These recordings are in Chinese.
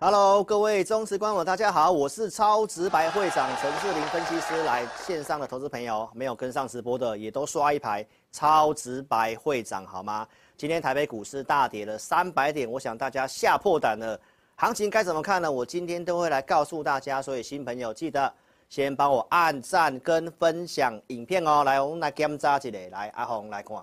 Hello，各位忠实观众，大家好，我是超直白会长陈志玲分析师。来线上的投资朋友，没有跟上直播的，也都刷一排超直白会长好吗？今天台北股市大跌了三百点，我想大家吓破胆了。行情该怎么看呢？我今天都会来告诉大家。所以新朋友记得先帮我按赞跟分享影片哦。来，我们来检查一下，来阿红来看，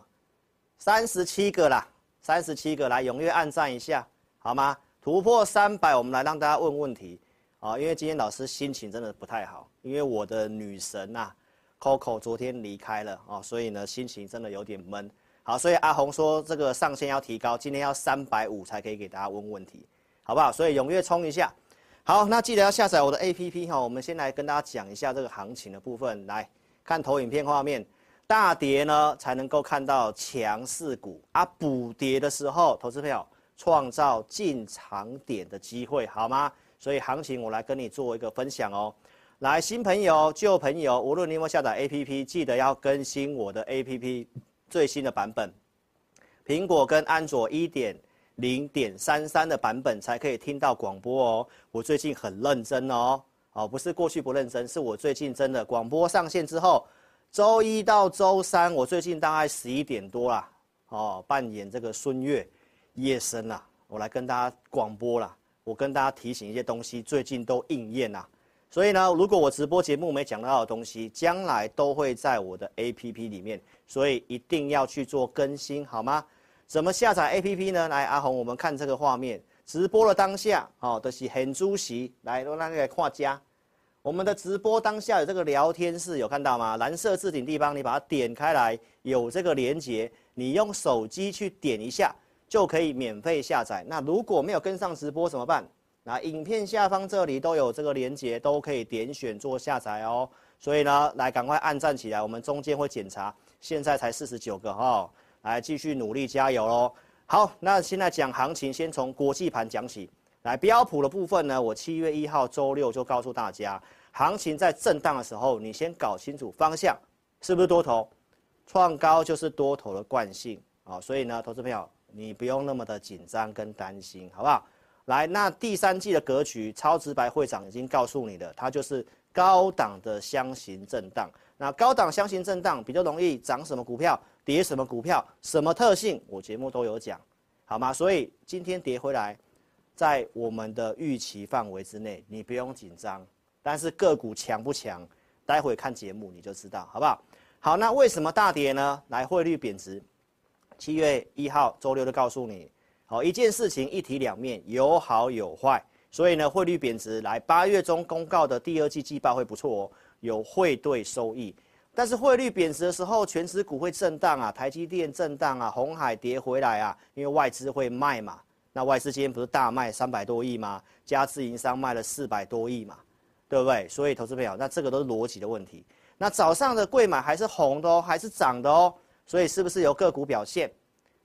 三十七个啦，三十七个，来踊跃按赞一下好吗？突破三百，我们来让大家问问题啊！因为今天老师心情真的不太好，因为我的女神呐，Coco 昨天离开了啊，所以呢心情真的有点闷。好，所以阿红说这个上限要提高，今天要三百五才可以给大家问问题，好不好？所以踊跃冲一下。好，那记得要下载我的 APP 哈。我们先来跟大家讲一下这个行情的部分，来看投影片画面，大跌呢才能够看到强势股啊，补跌的时候，投资票。创造进场点的机会，好吗？所以行情我来跟你做一个分享哦。来，新朋友、旧朋友，无论你有没有下载 APP，记得要更新我的 APP 最新的版本。苹果跟安卓一点零点三三的版本才可以听到广播哦。我最近很认真哦，哦，不是过去不认真，是我最近真的广播上线之后，周一到周三，我最近大概十一点多啦，哦，扮演这个孙越。夜深了，我来跟大家广播了。我跟大家提醒一些东西，最近都应验了。所以呢，如果我直播节目没讲到的东西，将来都会在我的 APP 里面，所以一定要去做更新，好吗？怎么下载 APP 呢？来，阿红，我们看这个画面，直播的当下，哦，都是很主席，来，都那个画家。我们的直播当下有这个聊天室，有看到吗？蓝色置顶地方，你把它点开来，有这个连接，你用手机去点一下。就可以免费下载。那如果没有跟上直播怎么办？那影片下方这里都有这个连接，都可以点选做下载哦。所以呢，来赶快按赞起来，我们中间会检查。现在才四十九个哈、来继续努力加油喽。好，那现在讲行情，先从国际盘讲起。来标普的部分呢，我七月一号周六就告诉大家，行情在震荡的时候，你先搞清楚方向，是不是多头？创高就是多头的惯性啊、所以呢，投资朋友。你不用那么的紧张跟担心，好不好？来，那第三季的格局，超直白会长已经告诉你了，它就是高档的箱型震荡。那高档箱型震荡比较容易涨什么股票，跌什么股票，什么特性，我节目都有讲，好吗？所以今天跌回来，在我们的预期范围之内，你不用紧张。但是个股强不强，待会看节目你就知道，好不好？好，那为什么大跌呢？来，汇率贬值。七月一号周六就告诉你，好，一件事情一体两面，有好有坏，所以呢，汇率贬值来八月中公告的第二季季报会不错哦，有汇兑收益，但是汇率贬值的时候，全指股会震荡啊，台积电震荡啊，红海跌回来啊，因为外资会卖嘛，那外资今天不是大卖三百多亿吗？加自营商卖了四百多亿嘛，对不对？所以投资朋友，那这个都是逻辑的问题。那早上的贵买还是红的哦，还是涨的哦。所以是不是由个股表现？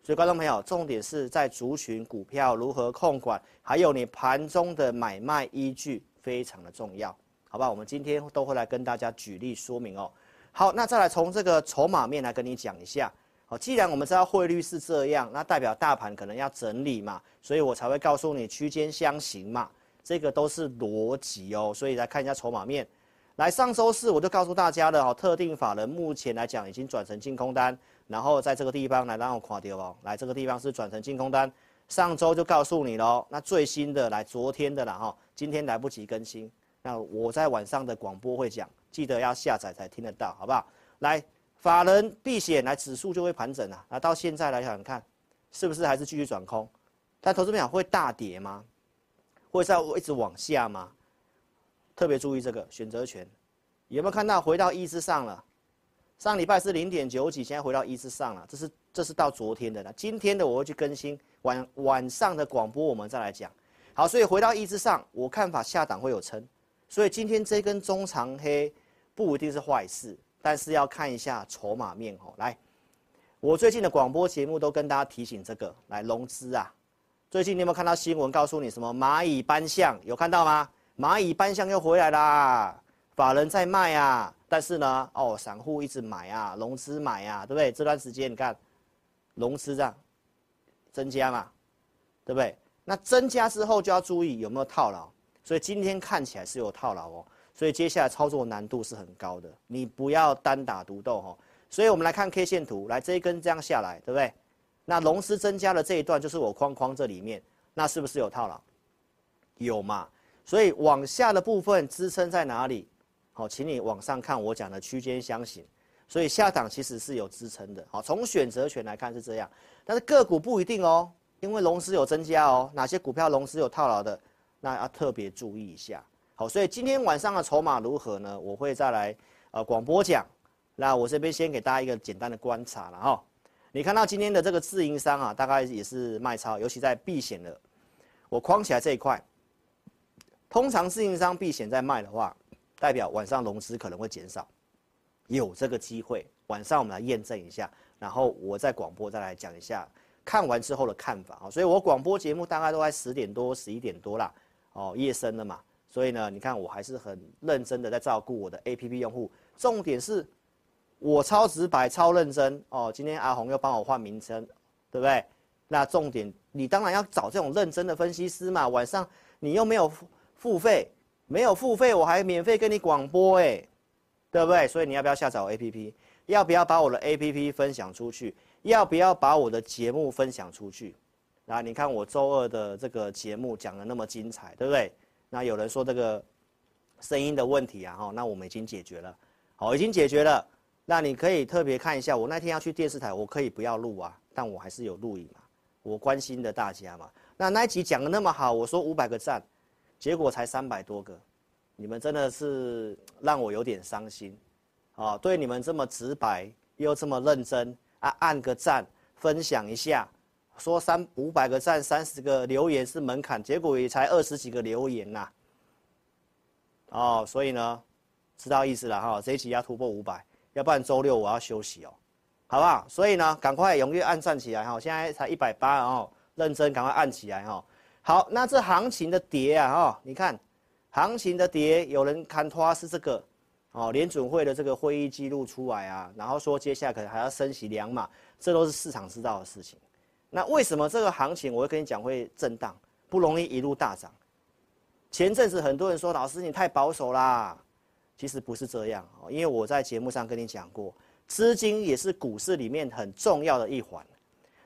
所以观众朋友，重点是在族群股票如何控管，还有你盘中的买卖依据非常的重要，好吧？我们今天都会来跟大家举例说明哦。好，那再来从这个筹码面来跟你讲一下。好，既然我们知道汇率是这样，那代表大盘可能要整理嘛，所以我才会告诉你区间箱型嘛，这个都是逻辑哦。所以来看一下筹码面。来，上周四我就告诉大家了哦，特定法人目前来讲已经转成净空单，然后在这个地方来让我垮掉哦，来这个地方是转成净空单，上周就告诉你喽，那最新的来昨天的了哈，今天来不及更新，那我在晚上的广播会讲，记得要下载才听得到，好不好？来，法人避险来指数就会盘整啊。那到现在来想看，是不是还是继续转空？但投资朋友会大跌吗？会在一直往下吗？特别注意这个选择权，有没有看到回到一之上了？上礼拜是零点九几，现在回到一之上了。这是这是到昨天的了。今天的我会去更新晚晚上的广播，我们再来讲。好，所以回到一之上，我看法下档会有撑。所以今天这根中长黑不一定是坏事，但是要看一下筹码面哦。来，我最近的广播节目都跟大家提醒这个，来融资啊。最近你有没有看到新闻告诉你什么蚂蚁搬象？有看到吗？蚂蚁搬箱又回来啦，法人在卖啊，但是呢，哦，散户一直买啊，融资买啊，对不对？这段时间你看，融资这样增加嘛，对不对？那增加之后就要注意有没有套牢，所以今天看起来是有套牢哦，所以接下来操作难度是很高的，你不要单打独斗哦。所以我们来看 K 线图，来这一根这样下来，对不对？那融资增加的这一段就是我框框这里面，那是不是有套牢？有嘛？所以往下的部分支撑在哪里？好，请你往上看我讲的区间箱型。所以下档其实是有支撑的。好，从选择权来看是这样，但是个股不一定哦，因为融资有增加哦。哪些股票融资有套牢的，那要特别注意一下。好，所以今天晚上的筹码如何呢？我会再来呃广播讲。那我这边先给大家一个简单的观察了哈。你看到今天的这个自营商啊，大概也是卖超，尤其在避险的，我框起来这一块。通常自营商避险在卖的话，代表晚上融资可能会减少，有这个机会。晚上我们来验证一下，然后我在广播再来讲一下看完之后的看法啊。所以我广播节目大概都在十点多、十一点多啦，哦，夜深了嘛。所以呢，你看我还是很认真的在照顾我的 APP 用户。重点是，我超直白、超认真哦。今天阿红又帮我换名称，对不对？那重点，你当然要找这种认真的分析师嘛。晚上你又没有。付费没有付费，我还免费跟你广播哎，对不对？所以你要不要下载我 APP？要不要把我的 APP 分享出去？要不要把我的节目分享出去？那你看我周二的这个节目讲得那么精彩，对不对？那有人说这个声音的问题啊，哈，那我们已经解决了，好，已经解决了。那你可以特别看一下，我那天要去电视台，我可以不要录啊，但我还是有录影嘛，我关心的大家嘛。那那一集讲得那么好，我说五百个赞。结果才三百多个，你们真的是让我有点伤心，啊，对你们这么直白又这么认真啊，按个赞，分享一下，说三五百个赞，三十个留言是门槛，结果也才二十几个留言呐，哦，所以呢，知道意思了哈，这一期要突破五百，要不然周六我要休息哦，好不好？所以呢，赶快踊跃按赞起来哈，现在才一百八哦，认真赶快按起来哈。好，那这行情的跌啊，哈、你看，行情的跌，有人看拖是这个，哦，联准会的这个会议记录出来啊，然后说接下来可能还要升息两码，这都是市场知道的事情。那为什么这个行情我会跟你讲会震荡，不容易一路大涨？前阵子很多人说老师你太保守啦，其实不是这样哦，因为我在节目上跟你讲过，资金也是股市里面很重要的一环。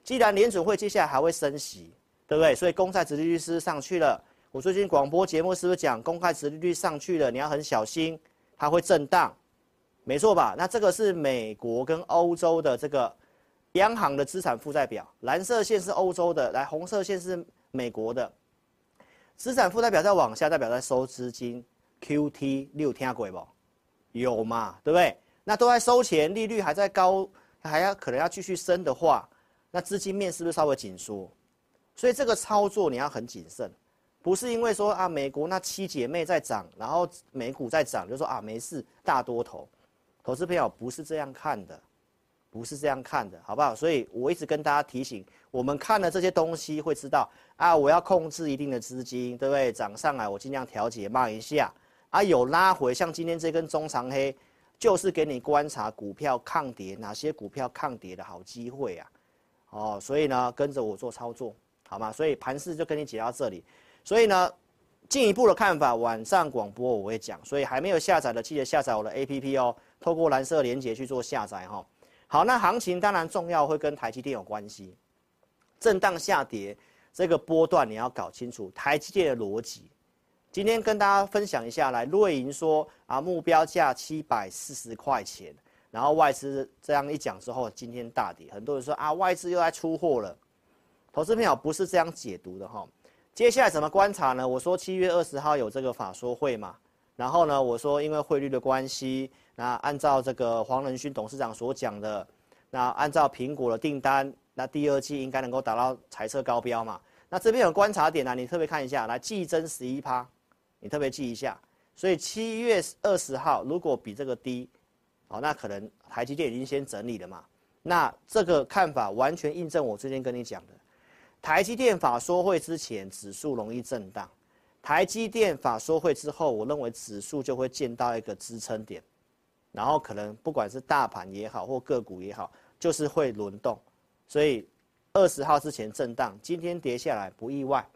既然联准会接下来还会升息。对不对？所以公债殖利率是上去了。我最近广播节目是不是讲公债殖利率上去了？你要很小心，它会震荡，没错吧？那这个是美国跟欧洲的这个央行的资产负债表，蓝色线是欧洲的，来红色线是美国的资产负债表，再往下代表在收资金，QT 六天鬼不？有嘛？对不对？那都在收钱，利率还在高，还要可能要继续升的话，那资金面是不是稍微紧缩？所以这个操作你要很谨慎，不是因为说啊美国那七姐妹在涨，然后美股在涨，就说啊没事大多头，投资朋友不是这样看的，不是这样看的，好不好？所以我一直跟大家提醒，我们看了这些东西会知道啊，我要控制一定的资金，对不对？涨上来我尽量调节慢一下，啊有拉回，像今天这根中长黑，就是给你观察股票抗跌，哪些股票抗跌的好机会啊，哦，所以呢跟着我做操作。好吗？所以盘势就跟你解到这里，所以呢，进一步的看法，晚上广播我会讲。所以还没有下载的，记得下载我的 APP 哦，透过蓝色连接去做下载哈。好，那行情当然重要，会跟台积电有关系。震荡下跌这个波段你要搞清楚台积电的逻辑。今天跟大家分享一下，来瑞银说啊，目标价七百四十块钱，然后外资这样一讲之后，今天大跌，很多人说啊，外资又来出货了。投资朋友不是这样解读的哈。接下来怎么观察呢？我说七月二十号有这个法说会嘛，然后呢，我说因为汇率的关系，那按照这个黄仁勋董事长所讲的，那按照苹果的订单，那第二季应该能够达到财测高标嘛。那这边有观察点、啊，你特别看一下，来季增十一趴，你特别记一下。所以七月二十号如果比这个低。好，那可能台积电已经先整理了嘛？那这个看法完全印证我之前跟你讲的，台积电法说会之前指数容易震荡，台积电法说会之后，我认为指数就会见到一个支撑点，然后可能不管是大盘也好或个股也好，就是会轮动，所以二十号之前震荡，今天跌下来不意外，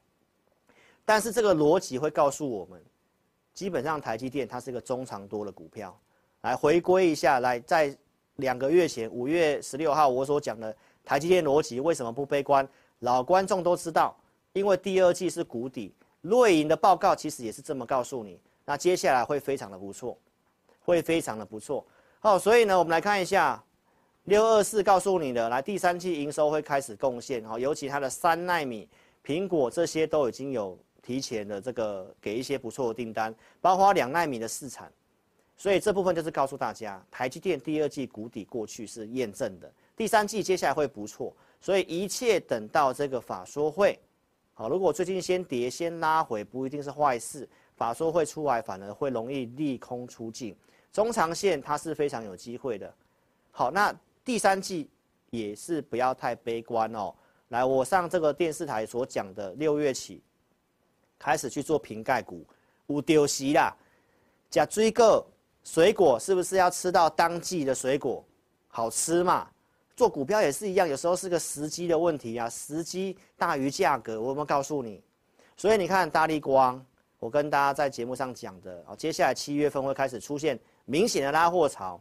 但是这个逻辑会告诉我们，基本上台积电它是一个中长多的股票。来回归一下，来在两个月前五月十六号我所讲的台积电逻辑为什么不悲观？老观众都知道，因为第二季是谷底，瑞银的报告其实也是这么告诉你。那接下来会非常的不错，会非常的不错。好，所以呢，我们来看一下六二四告诉你的，来第三季营收会开始贡献，好，尤其它的三奈米、苹果这些都已经有提前的这个给一些不错的订单，包括两奈米的市场。所以这部分就是告诉大家，台积电第二季谷底过去是验证的，第三季接下来会不错。所以一切等到这个法说会，好，如果最近先跌先拉回，不一定是坏事。法说会出来反而会容易利空出尽，中长线它是非常有机会的。好，那第三季也是不要太悲观哦。来，我上这个电视台所讲的，六月起开始去做瓶盖股，有丢席啦，加追个。水果是不是要吃到当季的水果，好吃嘛？做股票也是一样，有时候是个时机的问题啊，时机大于价格。我有没有告诉你？所以你看大立光，我跟大家在节目上讲的啊，接下来七月份会开始出现明显的拉货潮。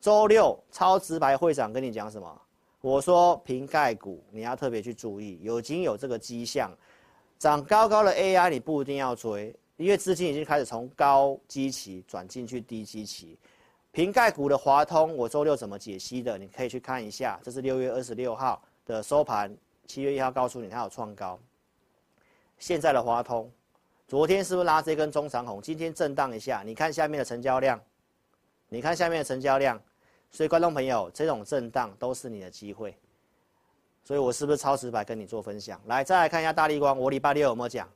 周六超直白会长跟你讲什么？我说瓶盖股你要特别去注意，已经有这个迹象，涨高高的 AI 你不一定要追。因为资金已经开始从高基期转进去低基期，瓶盖股的华通，我周六怎么解析的？你可以去看一下，这是六月二十六号的收盘，七月一号告诉你它有创高。现在的华通，昨天是不是拉这根中长红？今天震荡一下，你看下面的成交量，你看下面的成交量，所以观众朋友，这种震荡都是你的机会。所以我是不是超直白跟你做分享？来，再来看一下大立光，我礼拜六有没有讲？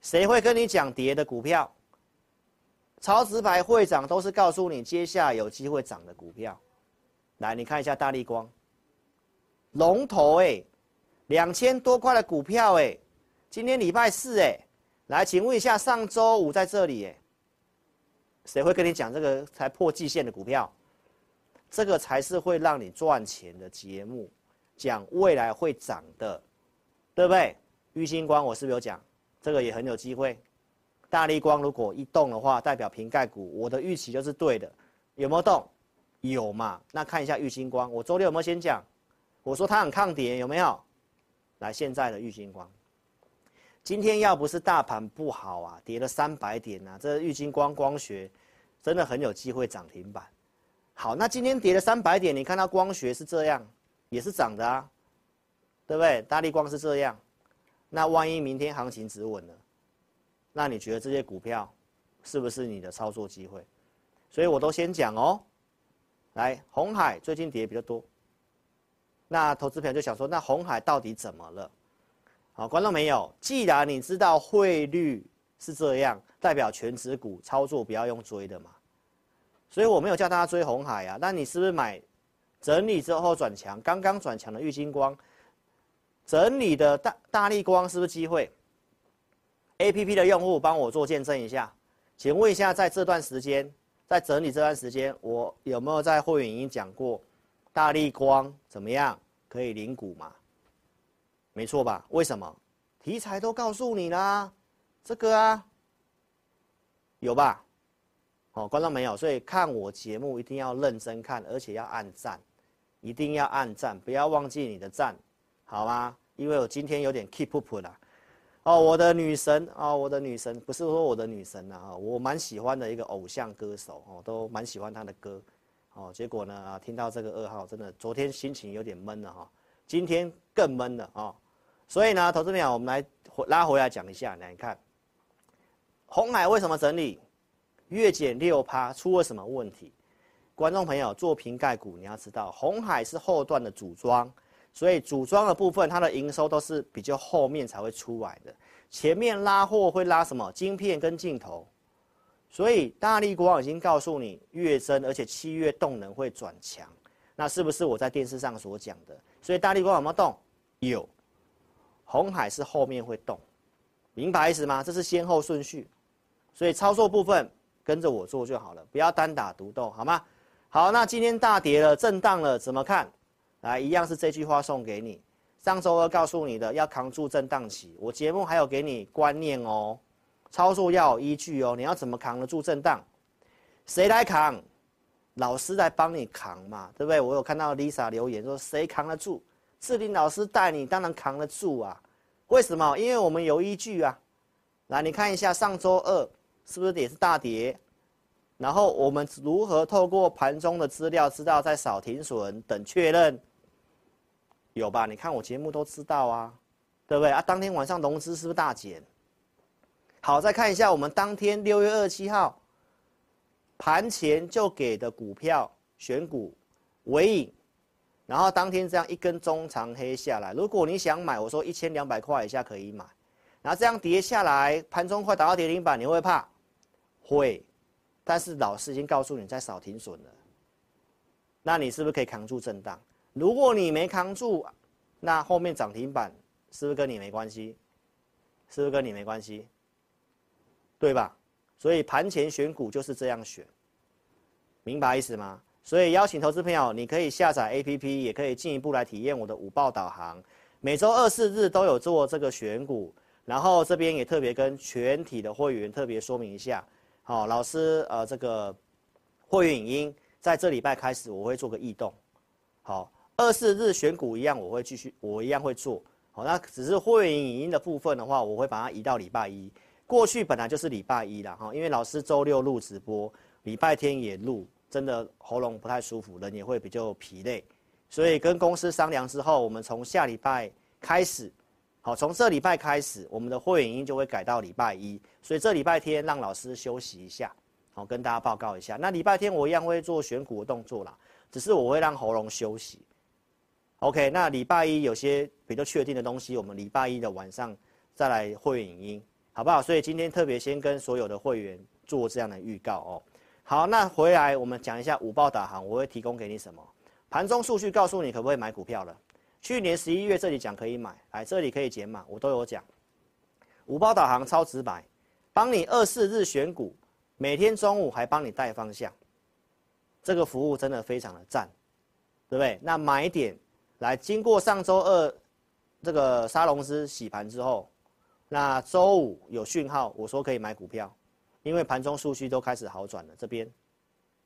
谁会跟你讲跌的股票？超直牌会长都是告诉你接下来有机会涨的股票。来，你看一下大立光，龙头哎、欸，两千多块的股票哎、今天礼拜四哎、欸，来，请问一下，上周五在这里哎、欸，谁会跟你讲这个才破季线的股票？这个才是会让你赚钱的节目，讲未来会涨的，对不对？玉晶光，我是不是有讲？这个也很有机会，大力光如果一动的话，代表瓶盖股，我的预期就是对的，有没有动？有嘛？那看一下玉晶光，我周六有没有先讲？我说它很抗跌，有没有？来，现在的玉晶光，今天要不是大盘不好啊，跌了三百点啊，这玉晶光光学真的很有机会涨停板。好，那今天跌了三百点，你看到光学是这样，也是涨的啊，对不对？大力光是这样。那万一明天行情止稳了，那你觉得这些股票是不是你的操作机会？所以我都先讲哦。来，红海最近跌比较多，那投资朋友就想说，那红海到底怎么了？好，观众没有？既然你知道汇率是这样，代表权值股操作不要用追的嘛。所以我没有叫大家追红海啊。那你是不是买整理之后转强，刚刚转强的玉晶光？整理的大大力光是不是机会？A P P 的用户帮我做见证一下，请问一下，在这段时间，在整理这段时间，我有没有在会员已经讲过大立光怎么样可以领股嘛？没错吧？为什么？题材都告诉你啦，这个啊，有吧？哦，观众没有，所以看我节目一定要认真看，而且要按赞，一定要按赞，不要忘记你的赞。好吗？因为我今天有点 keep up 啦，哦，我的女神哦，我的女神不是说我的女神呐，我蛮喜欢的一个偶像歌手哦，都蛮喜欢他的歌，哦，结果呢啊，听到这个噩耗，真的昨天心情有点闷了哈，今天更闷了啊。所以呢，投资朋友，我们来拉回来讲一下，来看，红海为什么整理，月减六趴，出了什么问题？观众朋友做瓶盖股，你要知道，红海是后段的组装，所以组装的部分，它的营收都是比较后面才会出来的。前面拉货会拉什么？晶片跟镜头。所以大力国光已经告诉你月增，而且七月动能会转强，那是不是我在电视上所讲的？所以大力国光有没有动？有。红海是后面会动，明白意思吗？这是先后顺序，所以操作部分跟着我做就好了，不要单打独斗，好吗？好，那今天大跌了，震荡了，怎么看？来，一样是这句话送给你。上周二告诉你的，要扛住震荡期。我节目还有给你观念哦，操作要有依据哦。你要怎么扛得住震荡？谁来扛？老师来帮你扛嘛，对不对？我有看到 Lisa 留言说，谁扛得住？志林老师带你，当然扛得住啊。为什么？因为我们有依据啊。来，你看一下上周二是不是也是大跌？然后我们如何透过盘中的资料知道在扫停损等确认？有吧？你看我节目都知道啊，对不对啊？当天晚上融资是不是大减？好，再看一下我们当天六月二十七号盘前就给的股票选股尾影，然后当天这样一根中长黑下来，如果你想买，我说一千两百块以下可以买，然后这样跌下来，盘中快打到跌停板，你会怕？会。但是老师已经告诉你在少停损了，那你是不是可以扛住震荡？如果你没扛住，那后面涨停板是不是跟你没关系？是不是跟你没关系？对吧？所以盘前选股就是这样选，明白意思吗？所以邀请投资朋友，你可以下载 APP，也可以进一步来体验我的午报导航。每周二、四日都有做这个选股，然后这边也特别跟全体的会员特别说明一下。好，老师，呃，这个会员影音在这礼拜开始，我会做个异动。好，二四日选股一样，我会继续，我一样会做。好，那只是会员影音的部分的话，我会把它移到礼拜一。过去本来就是礼拜一啦，哈，因为老师周六录直播，礼拜天也录，真的喉咙不太舒服，人也会比较疲累，所以跟公司商量之后，我们从下礼拜开始。好，从这礼拜开始，我们的会员音就会改到礼拜一，所以这礼拜天让老师休息一下，好，跟大家报告一下。那礼拜天我一样会做选股的动作啦，只是我会让喉咙休息。OK，那礼拜一有些比较确定的东西，我们礼拜一的晚上再来会员音，好不好？所以今天特别先跟所有的会员做这样的预告哦。好，那回来我们讲一下五报导航，我会提供给你什么？盘中数据告诉你可不可以买股票了。去年十一月这里讲可以买，来这里可以减码，我都有讲。五报导航超直白，帮你二四日选股，每天中午还帮你带方向，这个服务真的非常的赞，对不对？那买点来，经过上周二这个沙龙资洗盘之后，那周五有讯号，我说可以买股票，因为盘中数据都开始好转了，这边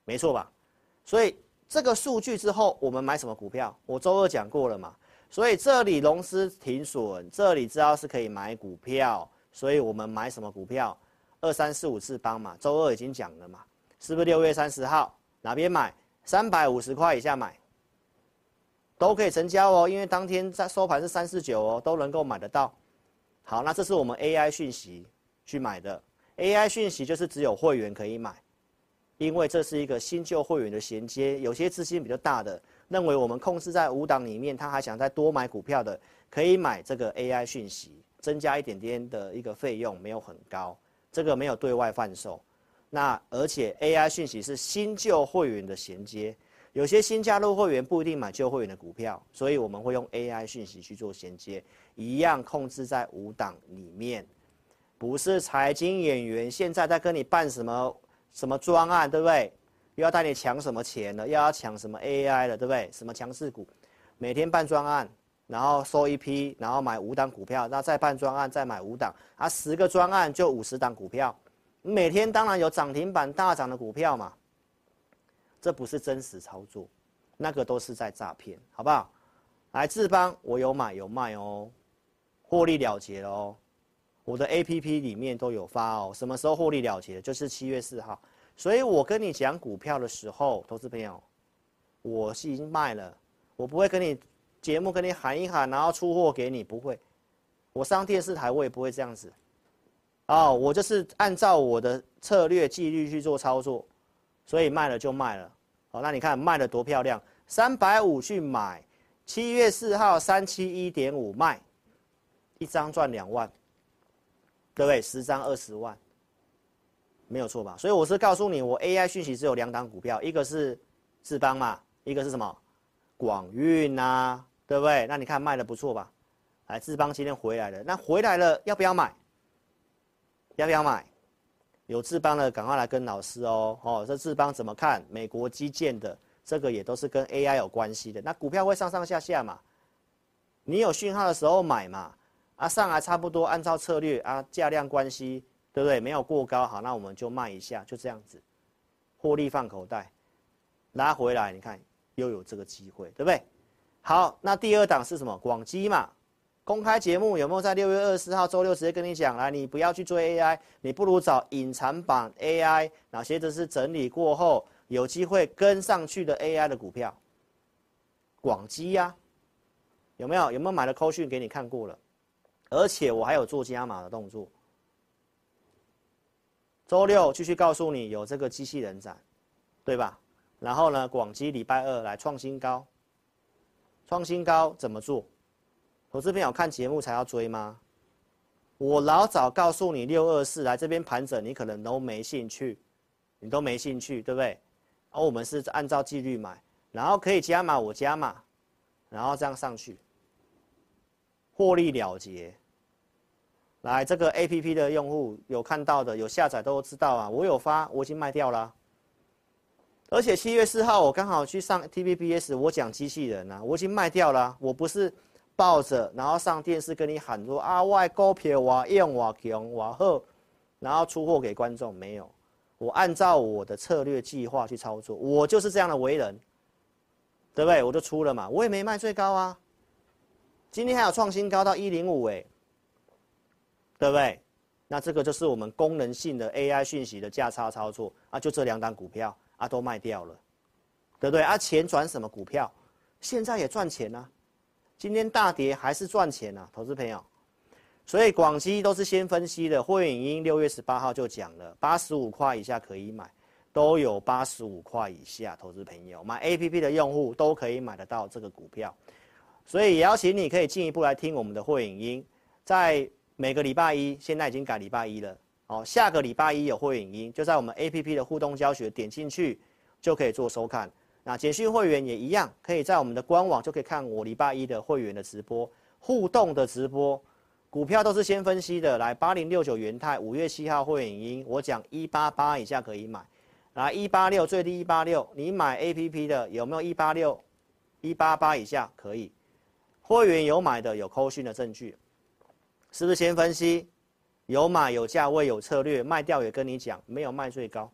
没错吧？所以这个数据之后，我们买什么股票？我周二讲过了嘛。所以这里融资停损，这里知道是可以买股票，所以我们买什么股票？二三四五次方嘛，周二已经讲了嘛，是不是六月三十号哪边买？三百五十块以下买，都可以成交哦，因为当天在收盘是三四九哦，都能够买得到。好，那这是我们 AI 讯息去买的，AI 讯息就是只有会员可以买，因为这是一个新旧会员的衔接，有些资金比较大的。认为我们控制在五档里面，他还想再多买股票的，可以买这个 AI 讯息，增加一点点的一个费用，没有很高，这个没有对外贩售。那而且 AI 讯息是新旧会员的衔接，有些新加入会员不一定买旧会员的股票，所以我们会用 AI 讯息去做衔接，一样控制在五档里面，不是财经演员现在在跟你办什么什么专案，对不对？又要带你抢什么钱了？又要抢什么 AI 了，对不对？什么强势股，每天办专案，然后收一批，然后买五档股票，那再办专案，再买五档，啊，十个专案就五十档股票，每天当然有涨停板大涨的股票嘛。这不是真实操作，那个都是在诈骗，好不好？来智邦，我有买有卖哦，获利了结哦，我的 APP 里面都有发哦，什么时候获利了结？就是七月四号。所以我跟你讲股票的时候，投资朋友，我是已经卖了，我不会跟你节目跟你喊一喊，然后出货给你，不会。我上电视台我也不会这样子，哦，我就是按照我的策略纪律去做操作，所以卖了就卖了。好，那你看卖的多漂亮，三百五去买，七月四号三七一点五卖，一张赚两万，对不对？十张二十万，没有错吧？所以我是告诉你，我 AI 讯息只有两档股票，一个是智邦嘛。一个是什么，广运呐，对不对？那你看卖的不错吧？哎，智邦今天回来了，那回来了要不要买？要不要买？有智邦的赶快来跟老师哦。哦，这智邦怎么看？美国基建的这个也都是跟 AI 有关系的。那股票会上上下下嘛？你有讯号的时候买嘛？啊，上来差不多按照策略啊，价量关系，对不对？没有过高，好，那我们就卖一下，就这样子，获利放口袋，拉回来，你看。又有这个机会，对不对？好，那第二档是什么？广基嘛。公开节目有没有在六月二十四号周六直接跟你讲？来，你不要去追 AI，你不如找隐藏版 AI，哪些都是整理过后有机会跟上去的 AI 的股票。广基呀，有没有？有没有买的扣讯给你看过了？而且我还有做加码的动作。周六继续告诉你有这个机器人展，对吧？然后呢，广基礼拜二来创新高，创新高怎么做？投资朋友看节目才要追吗？我老早告诉你六二四来这边盘整，你可能都没兴趣，你都没兴趣，对不对？而我们是按照纪律买，然后可以加码我加码，然后这样上去，获利了结。来，这个 APP 的用户有看到的，有下载都知道啊，我有发，我已经卖掉了。而且七月四号我刚好去上 TVBS，我讲机器人啊，我已经卖掉了。我不是抱着，然后上电视跟你喊说啊，外高撇我用我强我好，然后出货给观众没有？我按照我的策略计划去操作，我就是这样的为人，对不对？我就出了嘛，我也没卖最高啊。今天还有创新高到一零五哎，对不对？那这个就是我们功能性的 AI 讯息的价差操作啊，就这两档股票。啊，都卖掉了，对不对？啊，钱转什么股票？现在也赚钱啊，今天大跌还是赚钱啊，投资朋友。所以广西都是先分析的，会影音六月十八号就讲了，八十五块以下可以买，都有八十五块以下，投资朋友买 APP 的用户都可以买得到这个股票。所以也邀请你可以进一步来听我们的会影音，在每个礼拜一，现在已经改礼拜一了。哦，下个礼拜一有会影音，就在我们 APP 的互动教学，点进去就可以做收看。那简讯会员也一样，可以在我们的官网就可以看我礼拜一的会员的直播，互动的直播，股票都是先分析的。来，八零六九元泰，五月七号会员音，我讲一八八以下可以买，来一八六最低一八六，你买 APP 的有没有一八六？一八八以下可以，会员有买的有扣讯的证据，是不是先分析？有买有价位有策略，卖掉也跟你讲，没有卖最高。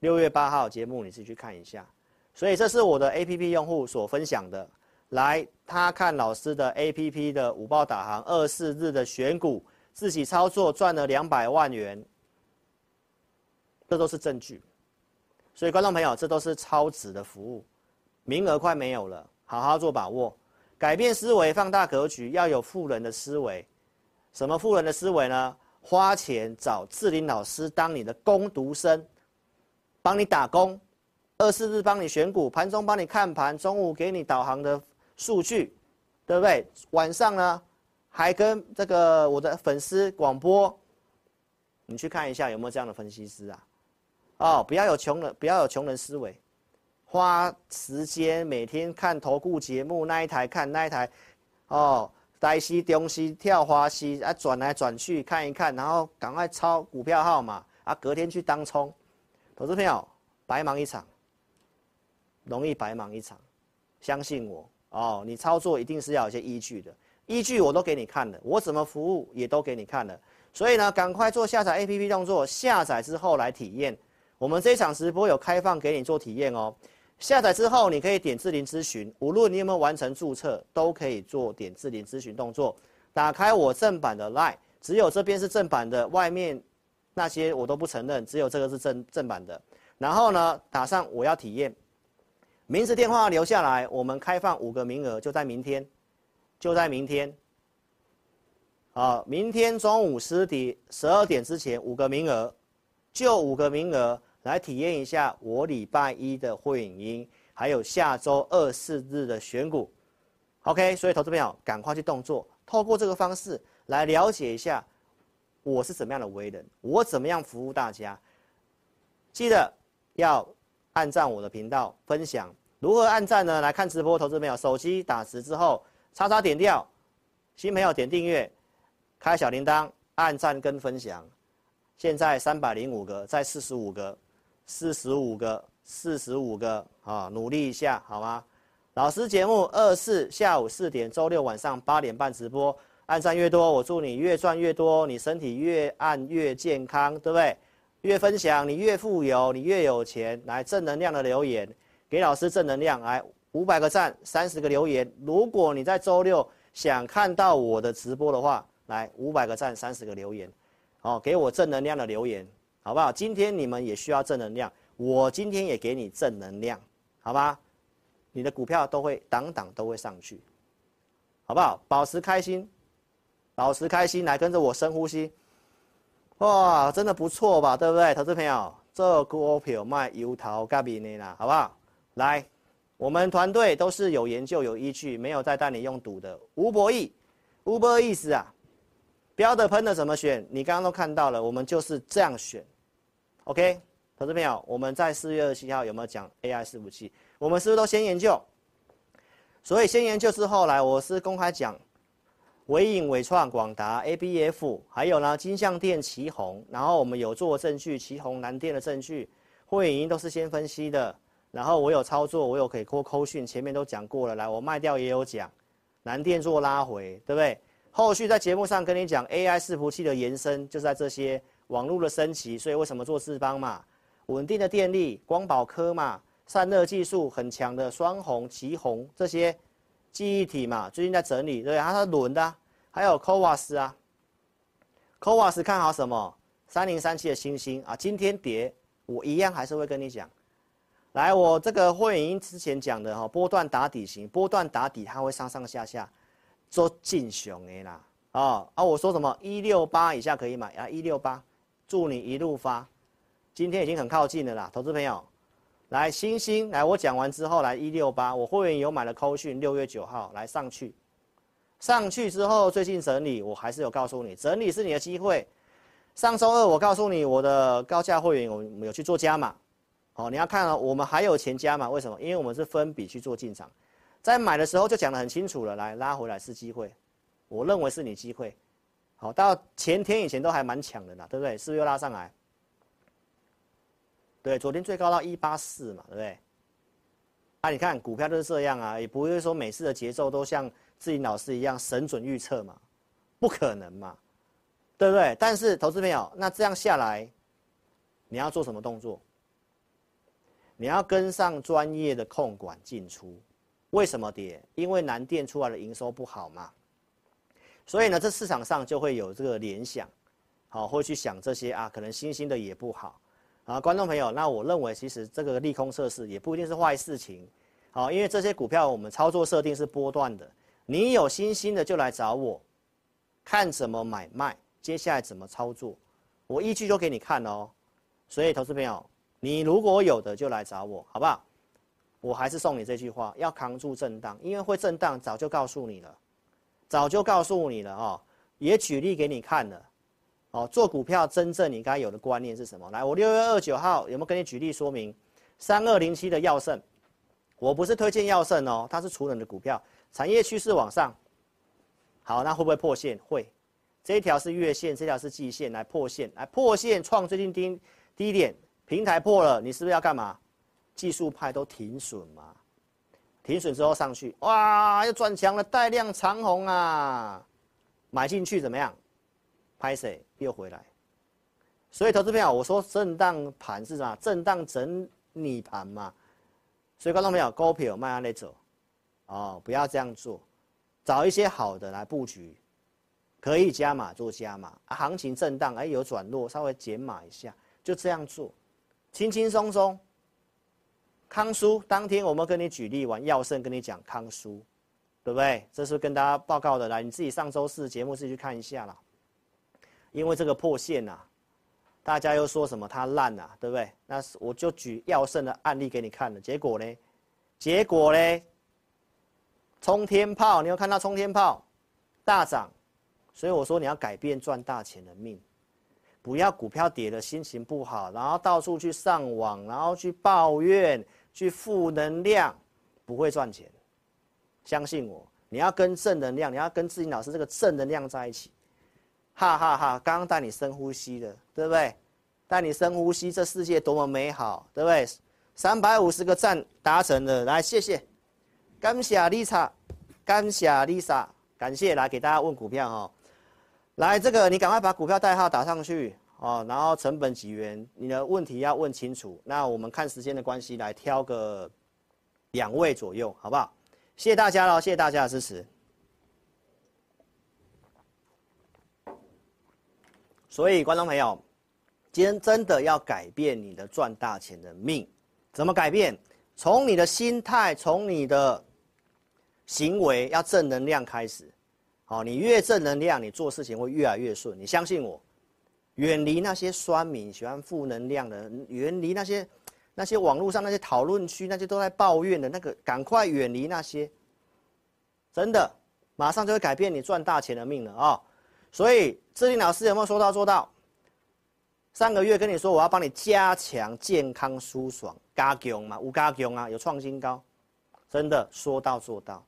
六月八号节目你自己去看一下。所以这是我的 APP 用户所分享的。来，他看老师的 APP 的五报导航，二四日的选股，自己操作赚了两百万元，这都是证据。所以观众朋友，这都是超值的服务，名额快没有了，好好做把握，改变思维，放大格局，要有富人的思维。什么富人的思维呢？花钱找志霖老师当你的工读生，帮你打工，二四日帮你选股，盘中帮你看盘，中午给你导航的数据，对不对？晚上呢，还跟这个我的粉丝广播，你去看一下有没有这样的分析师啊？哦，不要有穷人，不要有穷人思维，花时间每天看投顾节目，那一台看那一台，哦。台西、中西、跳花西啊，转来转去看一看，然后赶快抄股票号码啊，隔天去当冲，投资朋友白忙一场，容易白忙一场，相信我哦，你操作一定是要有些依据的，依据我都给你看了，我怎么服务也都给你看了，所以呢，赶快做下载 APP 动作，下载之后来体验，我们这一场直播有开放给你做体验哦。下载之后，你可以点智林咨询，无论你有没有完成注册，都可以做点智林咨询动作。打开我正版的 LINE，只有这边是正版的，外面那些我都不承认，只有这个是正正版的。然后呢，打上我要体验，名字电话留下来，我们开放五个名额，就在明天，就在明天。啊，明天中午十点十二点之前五个名额，就五个名额来体验一下我礼拜一的会影音，还有下周二四日的选股。OK，所以投资朋友赶快去动作，透过这个方式来了解一下我是怎么样的为人，我怎么样服务大家。记得要。按赞我的频道，分享如何按赞呢？来看直播，投资朋友手机打字之后，叉叉点掉，新朋友点订阅，开小铃铛，按赞跟分享。现在三百零五个，再四十五个，四十五个，四十五个啊！努力一下好吗？老师节目二四下午四点，周六晚上八点半直播。按赞越多，我祝你越赚越多，你身体越按越健康，对不对？越分享你越富有，你越有钱。来正能量的留言，给老师正能量。来五百个赞，三十个留言。如果你在周六想看到我的直播的话，来五百个赞，三十个留言。好，给我正能量的留言，好不好？今天你们也需要正能量，我今天也给你正能量，好吧？你的股票都会档档都会上去，好不好？保持开心，保持开心，来跟着我深呼吸。哇，真的不错吧，对不对，投资朋友？这股票卖油桃咖比呢啦，好不好？来，我们团队都是有研究、有依据，没有在带你用赌的。吴博弈，吴博意思啊，标的喷的怎么选？你刚刚都看到了，我们就是这样选。OK，投资朋友，我们在四月二十七号有没有讲 AI 伺服器？我们是不是都先研究？所以先研究之后来，我是公开讲。纬颖、纬创、广达、ABF，还有呢，金像电、奇鋐，然后我们有做证据，奇鋐、南电的证据，会影音都是先分析的，然后我有操作，我有可以扣扣讯，前面都讲过了，来，我卖掉也有讲，南电做拉回，对不对？后续在节目上跟你讲 AI 伺服器的延伸，就是在这些网络的升级，所以为什么做四邦嘛？稳定的电力，光宝科嘛，散热技术很强的双鸿、奇鋐这些。记忆体嘛，最近在整理，对，它是轮的、还有 CoWoS 啊，CoWoS 看好什么？三零三七的星星啊，今天跌，我一样还是会跟你讲。来，我这个会员音之前讲的哈，波段打底型，波段打底它会上上下下做进熊的啦，哦啊，我说什么？一六八以下可以买啊，一六八，祝你一路发。今天已经很靠近了啦，投资朋友。来，星星，来，我讲完之后，来一六八，我会员有买了扣讯，六月九号来上去，上去之后最近整理，我还是有告诉你，整理是你的机会。上周二我告诉你，我的高价会员我们有去做加码，哦，你要看啊，我们还有钱加码，为什么？因为我们是分笔去做进场，在买的时候就讲得很清楚了，来拉回来是机会，我认为是你机会，好，到前天以前都还蛮强的啦，对不对？是不是又拉上来？对，昨天最高到一八四嘛，对不对？啊，你看股票都是这样啊，也不会说每次的节奏都像志霖老师一样神准预测嘛，不可能嘛，对不对？但是投资朋友，那这样下来，你要做什么动作？你要跟上专业的控管进出。为什么跌？因为南电出来的营收不好嘛，所以呢，这市场上就会有这个联想，好，会去想这些啊，可能新兴的也不好。啊，观众朋友，那我认为其实这个利空测试也不一定是坏事情，好，因为这些股票我们操作设定是波段的，你有信心的就来找我，看怎么买卖，接下来怎么操作，我依据都给你看哦。所以投资朋友，你如果有的就来找我，好不好？我还是送你这句话，要扛住震荡，因为会震荡，早就告诉你了，早就告诉你了哦，也举例给你看了。哦，做股票真正你该有的观念是什么？来，我六月二九号有没有跟你举例说明？三二零七的耀盛，我不是推荐耀盛哦，它是储能的股票，产业趋势往上。好，那会不会破线？会。这一条是月线，这条是季线，来破线，来破线创最近低低点，平台破了，你是不是要干嘛？技术派都停损嘛，停损之后上去，哇，又转强了，带量长红啊，买进去怎么样？拍谁又回来，所以投资朋友，我说震荡盘是什么？震荡整理盘嘛。所以观众朋友，股票慢慢来走，哦，不要这样做，找一些好的来布局，可以加码做加码。行情震荡，哎，有转弱，稍微减码一下，就这样做，轻轻松松，康叔当天我们跟你举例完，耀盛跟你讲康叔，对不对？这是跟大家报告的，来，你自己上周四节目自己去看一下啦。因为这个破线呐、大家又说什么它烂啊，对不对？那是我就举耀盛的案例给你看了，结果呢？结果呢？冲天炮，你有看到冲天炮大涨，所以我说你要改变赚大钱的命。不要股票跌了心情不好，然后到处去上网，然后去抱怨，去负能量，不会赚钱。相信我，你要跟正能量，你要跟志霖老师这个正能量在一起。哈哈哈！刚刚带你深呼吸的，对不对？带你深呼吸，这世界多么美好，对不对？三百五十个赞达成了，来谢谢，感谢 Lisa，感谢 Lisa，感谢来给大家问股票哈。来，这个你赶快把股票代号打上去哦，然后成本几元，你的问题要问清楚。那我们看时间的关系，来挑个两位左右，好不好？谢谢大家喽，谢谢大家的支持。所以，观众朋友，今天真的要改变你的赚大钱的命，怎么改变？从你的心态，从你的行为，要正能量开始。好，你越正能量，你做事情会越来越顺。你相信我，远离那些酸民、喜欢负能量的，远离那些那些网络上那些讨论区那些都在抱怨的那个，赶快远离那些。真的，马上就会改变你赚大钱的命了啊、所以志霖老师有没有说到做到？上个月跟你说我要帮你加强健康舒爽，加强嘛，无加强啊，有创新高，真的说到做到。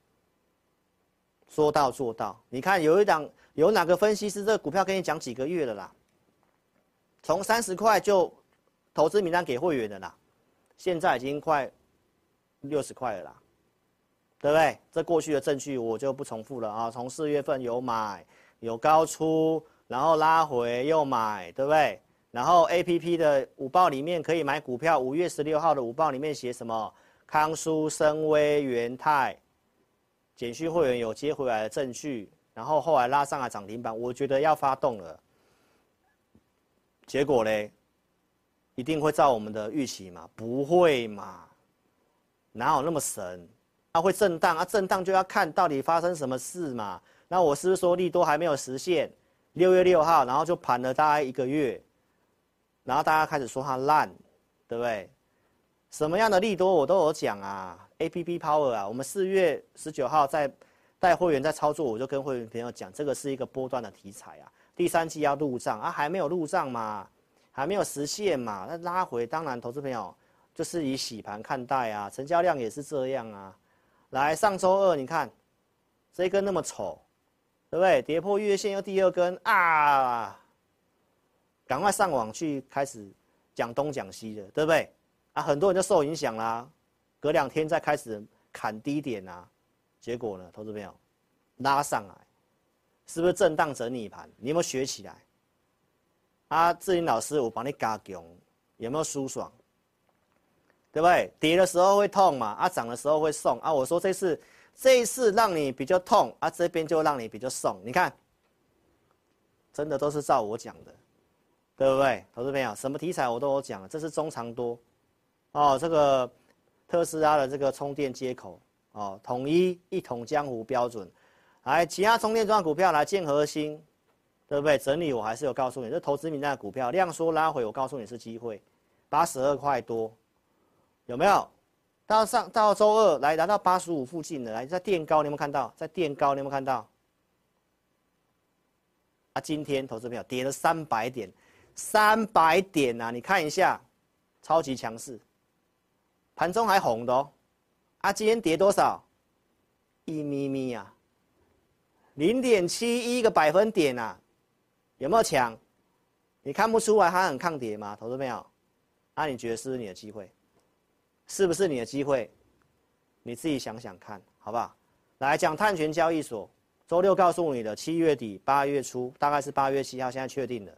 说到做到，你看有一档有哪个分析师这个股票跟你讲几个月了啦？从三十块就投资名单给会员的啦，现在已经快六十块了啦，对不对？这过去的证据我就不重复了啊。从四月份有买有高出，然后拉回又买，对不对？然后 APP 的午报里面可以买股票，五月十六号的午报里面写什么？康舒、森威、元泰。简讯会员有接回来的证据，然后后来拉上来涨停板，我觉得要发动了。结果呢，一定会照我们的预期吗？不会嘛，哪有那么神？它会震荡啊，震荡就要看到底发生什么事嘛。那我是不是说利多还没有实现？六月六号，然后就盘了大概一个月，然后大家开始说它烂，对不对？什么样的利多我都有讲啊。A P P Power 啊，我们四月十九号在带会员在操作，我就跟会员朋友讲，这个是一个波段的题材啊。第三季要入账啊，还没有入账嘛，还没有实现嘛，那拉回当然投资朋友就是以洗盘看待啊，成交量也是这样啊。来，上周二你看这一根那么丑，对不对？跌破月线又第二根啊，赶快上网去开始讲东讲西的，对不对？啊，很多人就受影响啦。隔两天再开始砍低点啊，结果呢，投资朋友拉上来，是不是震荡整理盘？你有没有学起来？啊，志林老师，我帮你加强，有没有舒爽？对不对？跌的时候会痛嘛，啊，涨的时候会送啊。我说这次这一次让你比较痛啊，这边就让你比较爽。你看，真的都是照我讲的，对不对？投资朋友，什么题材我都有讲，这是中长多，哦，这个。特斯拉的这个充电接口，哦，统一一统江湖标准，来其他充电桩股票来建核心，对不对？整理我还是有告诉你，这投资名单的股票量缩拉回，我告诉你是机会，八十二块多，有没有？到上到周二来来到八十五附近的，来在垫高，你有没有看到？在垫高，你有没有看到？啊，今天投资票跌了三百点，三百点啊！你看一下，超级强势。盘中还红的哦，啊，今天跌多少？一咪咪啊，零点七一个百分点啊，有没有强？你看不出来它很抗跌吗？投资朋友？那、你觉得是不是你的机会？是不是你的机会？你自己想想看，好不好？来讲碳权交易所，周六告诉你的，七月底八月初，大概是八月七号，现在确定的。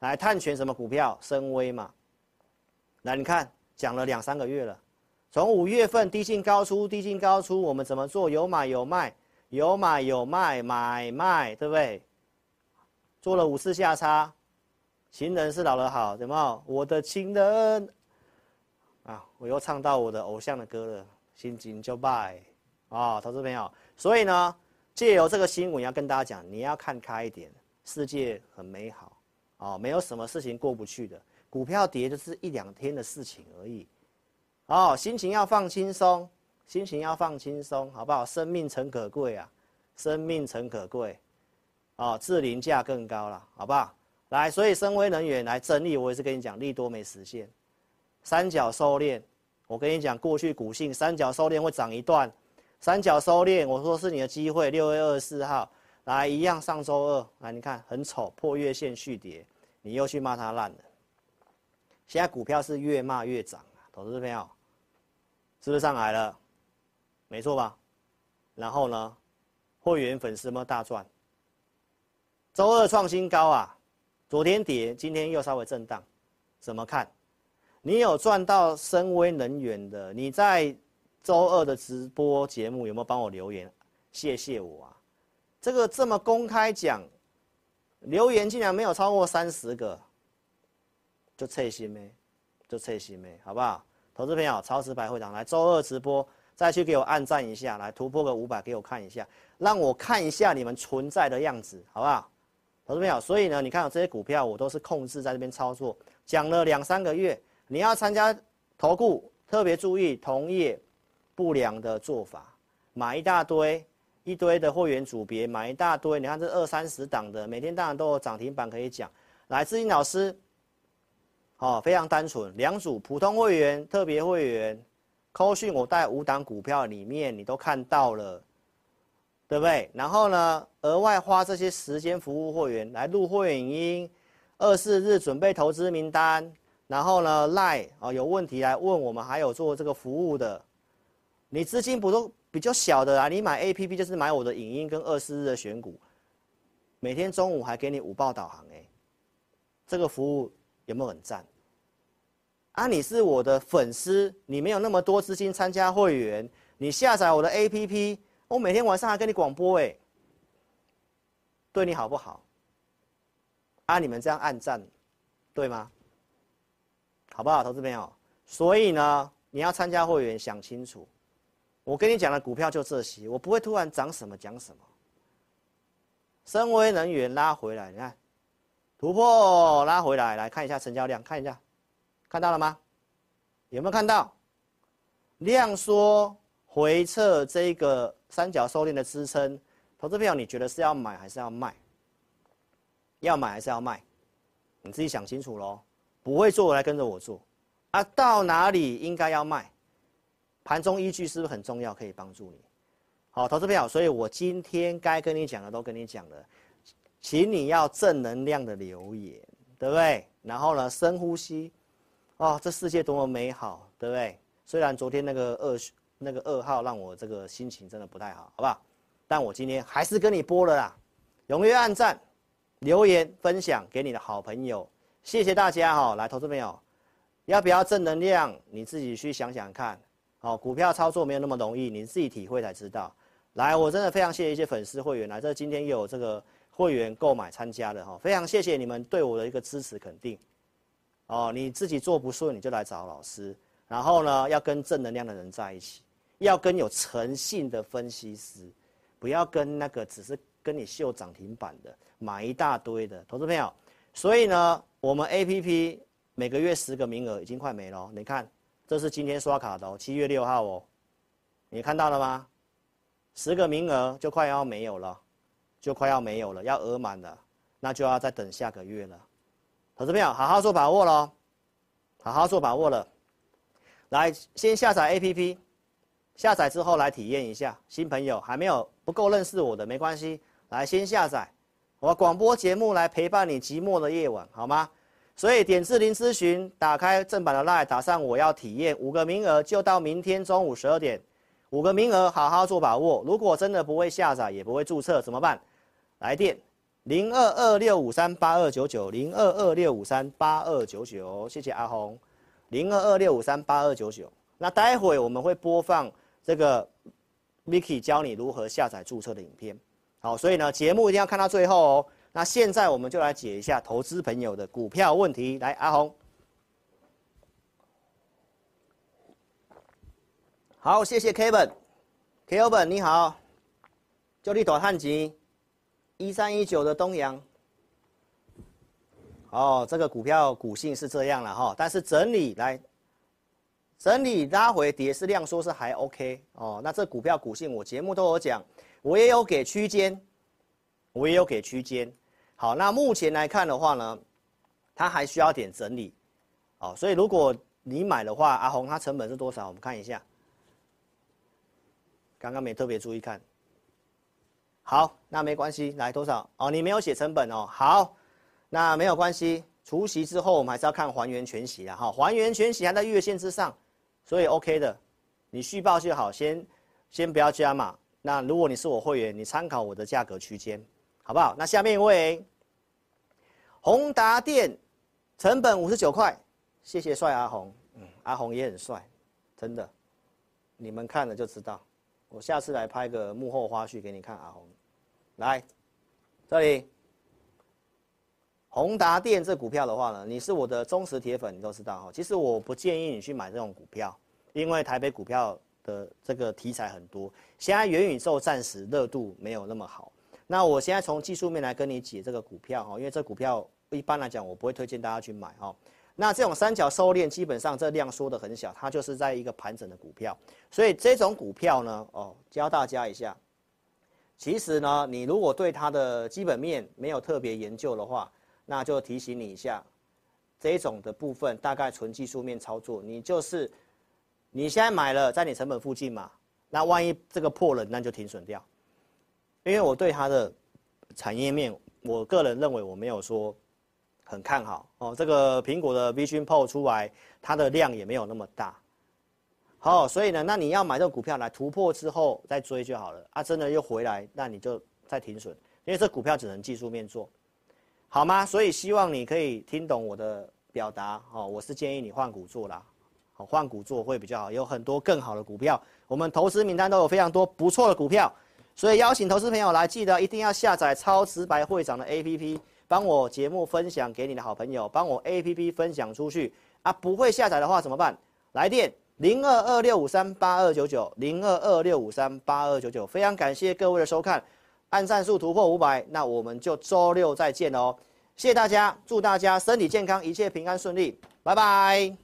来，碳权什么股票？深威嘛。来，你看讲了两三个月了。从五月份低进高出，低进高出，我们怎么做？有买有卖，有买有卖，买卖，对不对？做了五次价差，情人是老的好，有没有？我的情人啊，我又唱到我的偶像的歌了，心情就败啊，投资朋友。所以呢，借由这个新闻要跟大家讲，你要看开一点，世界很美好啊，没有什么事情过不去的。股票跌就是一两天的事情而已，哦，心情要放轻松，心情要放轻松，好不好？生命诚可贵啊，生命诚可贵，哦，自龄价更高了，好不好？来，所以深威能源来整理，我也是跟你讲，利多没实现，三角收敛，我跟你讲，过去股性三角收敛会涨一段，三角收敛，我说是你的机会，六月二十四号来一样，上周二来，你看很丑，破月线续跌，你又去骂它烂了。现在股票是越骂越涨啊，投资朋友，是不是上来了？没错吧？然后呢，会员粉丝们大赚。周二创新高啊，昨天跌，今天又稍微震荡，怎么看？你有赚到深威能源的？你在周二的直播节目有没有帮我留言？谢谢我啊！这个这么公开讲，留言竟然没有超过三十个。就脆心没，就脆心没，好不好？投资朋友，超时白会长来周二直播，再去给我按赞一下，来突破个五百给我看一下，让我看一下你们存在的样子，好不好？投资朋友，所以呢，你看到这些股票，我都是控制在这边操作，讲了两三个月，你要参加投顾，特别注意同业不良的做法，买一大堆，一堆的会员组别，买一大堆，你看这二三十档的，每天当然都有涨停板可以讲，来，志英老师。哦，非常单纯，两组普通会员、特别会员，扣讯我带五档股票里面，你都看到了，对不对？然后呢，额外花这些时间服务会员来录会员音，二四日准备投资名单，然后呢赖哦有问题来问我们，还有做这个服务的，你资金不都比较小的啊？你买 APP 就是买我的影音跟二四日的选股，每天中午还给你午报导航哎，这个服务有没有很赞？啊，你是我的粉丝，你没有那么多资金参加会员，你下载我的 APP，我每天晚上还跟你广播，哎，对你好不好？啊，你们这样暗赞，对吗？好不好，投资朋友？所以呢，你要参加会员，想清楚。我跟你讲的股票就这些，我不会突然涨什么讲什么。深威能源拉回来，你看，突破拉回来，来看一下成交量，看一下。看到了吗？有没有看到量缩回撤这个三角收敛的支撑？投资朋友，你觉得是要买还是要卖？要买还是要卖？你自己想清楚喽。不会做，来跟着我做。啊，到哪里应该要卖？盘中依据是不是很重要？可以帮助你。好，投资朋友，所以我今天该跟你讲的都跟你讲了，请你要正能量的留言，对不对？然后呢，深呼吸。哦，这世界多么美好，对不对？虽然昨天那个二那个二号让我这个心情真的不太好，好不好？但我今天还是跟你播了啦。踊跃按赞、留言、分享给你的好朋友，谢谢大家哈！来，投资朋友，要不要正能量？你自己去想想看。好，股票操作没有那么容易，你自己体会才知道。来，我真的非常谢谢一些粉丝会员来，这今天有这个会员购买参加的哈，非常谢谢你们对我的一个支持肯定。哦，你自己做不顺，你就来找老师。然后呢，要跟正能量的人在一起，要跟有诚信的分析师，不要跟那个只是跟你秀涨停板的，买一大堆的投资朋友。所以呢，我们 APP 每个月十个名额已经快没了。你看，这是今天刷卡的哦，七月六号哦，你看到了吗？十个名额就快要没有了，就快要没有了，要额满了，那就要再等下个月了。投资朋友，好好做把握喽，好好做把握了。来，先下载 APP，下载之后来体验一下。新朋友还没有不够认识我的没关系，来先下载。我广播节目来陪伴你寂寞的夜晚，好吗？所以点智霖咨询，打开正版的 LINE，打上我要体验，五个名额就到明天中午十二点，五个名额好好做把握。如果真的不会下载也不会注册怎么办？来电。零二二六五三八二九九，零二二六五三八二九九，谢谢阿红。零二二六五三八二九九，那待会我们会播放这个 Vicky 教你如何下载注册的影片。好，所以呢，节目一定要看到最后哦。那现在我们就来解一下投资朋友的股票问题。来，阿红，好，谢谢 Kevin，Kevin 你好，就你大汉吉，一三一九的东阳。哦，这个股票股性是这样了哈，但是整理来，整理拉回跌是量缩是还 OK 哦。那这股票股性我节目都有讲，我也有给区间，我也有给区间。好，那目前来看的话呢，它还需要点整理，哦，所以如果你买的话，阿红它成本是多少？我们看一下，刚刚没特别注意看。好，那没关系，来多少？哦，你没有写成本哦。好，那没有关系，除息之后我们还是要看还原全息的哈，还原全息还在月线之上，所以 OK 的，你续报就好，先先不要加码。那如果你是我会员，你参考我的价格区间。好不好？那下面一位，宏达电，成本五十九块，谢谢帅阿红，嗯，阿红也很帅，真的，你们看了就知道。我下次来拍个幕后花絮给你看，阿红，来，这里，宏达电这股票的话呢，你是我的忠实铁粉，你都知道哈。其实我不建议你去买这种股票，因为台北股票的这个题材很多，现在元宇宙暂时热度没有那么好。那我现在从技术面来跟你解这个股票哈，因为这股票一般来讲我不会推荐大家去买哈。那这种三角收敛基本上这量缩的很小，它就是在一个盘整的股票，所以这种股票呢，哦，教大家一下，其实呢，你如果对它的基本面没有特别研究的话，那就提醒你一下，这种的部分大概纯技术面操作，你就是你现在买了在你成本附近嘛，那万一这个破了，那就停损掉。因为我对它的产业面，我个人认为我没有说很看好哦。这个苹果的 Vision Pro 出来，它的量也没有那么大。好，所以呢，那你要买这个股票来突破之后再追就好了啊。真的又回来，那你就再停损，因为这股票只能技术面做，好吗？所以希望你可以听懂我的表达哦。我是建议你换股做啦，换股做会比较好，有很多更好的股票，我们投资名单都有非常多不错的股票。所以邀请投资朋友来，记得一定要下载超直白会长的 APP，帮我节目分享给你的好朋友，帮我 APP 分享出去啊！不会下载的话怎么办？来电零二二六五三八二九九零二二六五三八二九九。非常感谢各位的收看，按赞数突破五百，那我们就周六再见哦！谢谢大家，祝大家身体健康，一切平安顺利，拜拜。